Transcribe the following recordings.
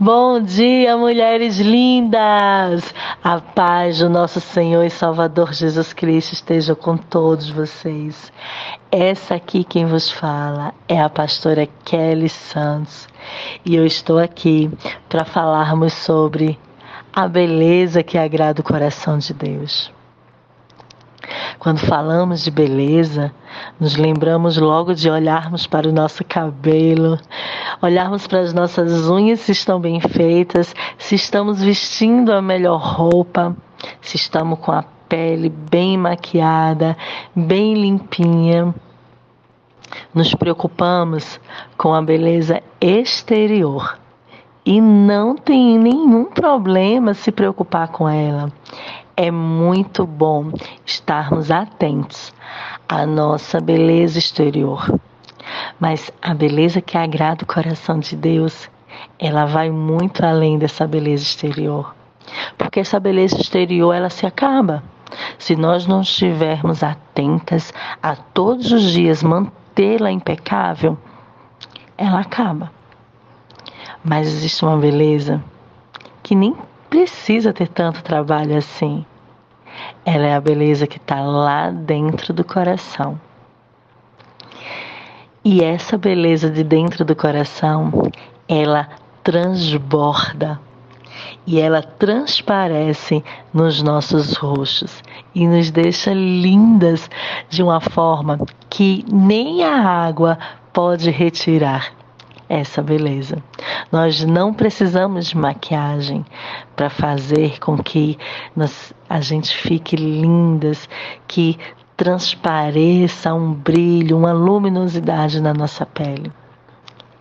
Bom dia, mulheres lindas! A paz do nosso Senhor e Salvador Jesus Cristo esteja com todos vocês. Essa aqui quem vos fala é a pastora Kelly Santos e eu estou aqui para falarmos sobre a beleza que agrada o coração de Deus. Quando falamos de beleza, nos lembramos logo de olharmos para o nosso cabelo, olharmos para as nossas unhas se estão bem feitas, se estamos vestindo a melhor roupa, se estamos com a pele bem maquiada, bem limpinha. Nos preocupamos com a beleza exterior e não tem nenhum problema se preocupar com ela. É muito bom estarmos atentos à nossa beleza exterior. Mas a beleza que agrada o coração de Deus, ela vai muito além dessa beleza exterior. Porque essa beleza exterior, ela se acaba. Se nós não estivermos atentas a todos os dias mantê-la impecável, ela acaba. Mas existe uma beleza que nem precisa ter tanto trabalho assim. Ela é a beleza que está lá dentro do coração. E essa beleza de dentro do coração, ela transborda e ela transparece nos nossos rostos e nos deixa lindas de uma forma que nem a água pode retirar essa beleza. Nós não precisamos de maquiagem para fazer com que nós, a gente fique lindas, que transpareça um brilho, uma luminosidade na nossa pele.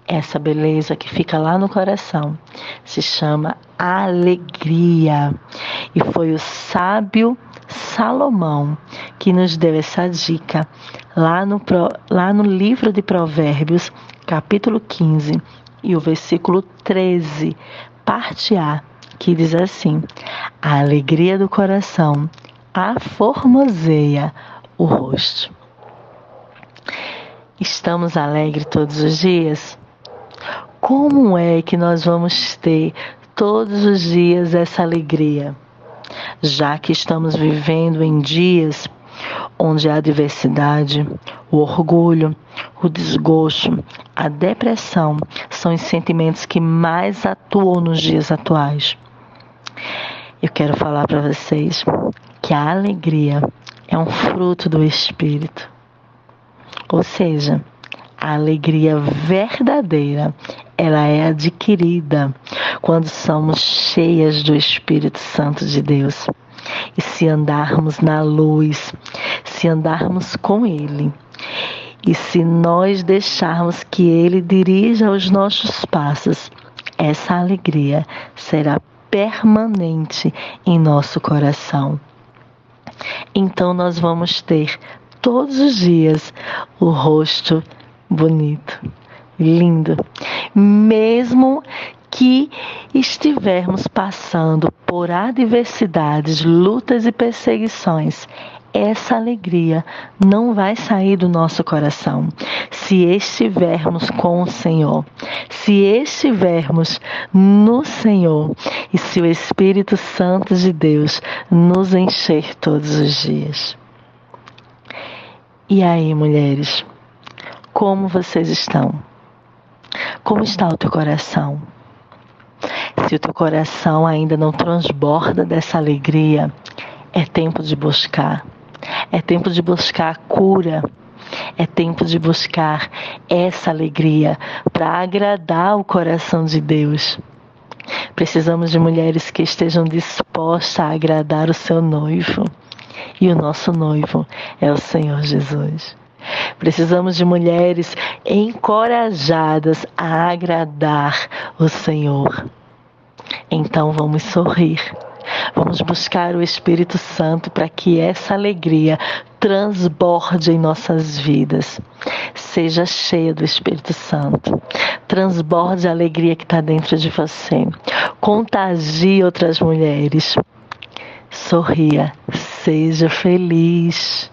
Essa beleza que fica lá no coração se chama alegria. E foi o sábio Salomão que nos deu essa dica lá no, lá no livro de Provérbios, capítulo 15, e o versículo 13, parte A, que diz assim: A alegria do coração aformoseia o rosto. Estamos alegres todos os dias? Como é que nós vamos ter todos os dias essa alegria? Já que estamos vivendo em dias onde a adversidade, o orgulho, o desgosto, a depressão são os sentimentos que mais atuam nos dias atuais. Eu quero falar para vocês que a alegria é um fruto do Espírito. Ou seja, a alegria verdadeira, ela é adquirida quando somos cheias do Espírito Santo de Deus. E se andarmos na luz, se andarmos com Ele, e se nós deixarmos que Ele dirija os nossos passos, essa alegria será permanente em nosso coração. Então nós vamos ter todos os dias o rosto bonito, lindo, mesmo que estivermos passando por adversidades, lutas e perseguições, essa alegria não vai sair do nosso coração se estivermos com o Senhor, se estivermos no Senhor e se o Espírito Santo de Deus nos encher todos os dias. E aí, mulheres, como vocês estão? Como está o teu coração? Se o teu coração ainda não transborda dessa alegria, é tempo de buscar é tempo de buscar cura. É tempo de buscar essa alegria para agradar o coração de Deus. Precisamos de mulheres que estejam dispostas a agradar o seu noivo. E o nosso noivo é o Senhor Jesus. Precisamos de mulheres encorajadas a agradar o Senhor. Então vamos sorrir Vamos buscar o Espírito Santo para que essa alegria transborde em nossas vidas. Seja cheia do Espírito Santo. Transborde a alegria que está dentro de você. Contagie outras mulheres. Sorria. Seja feliz.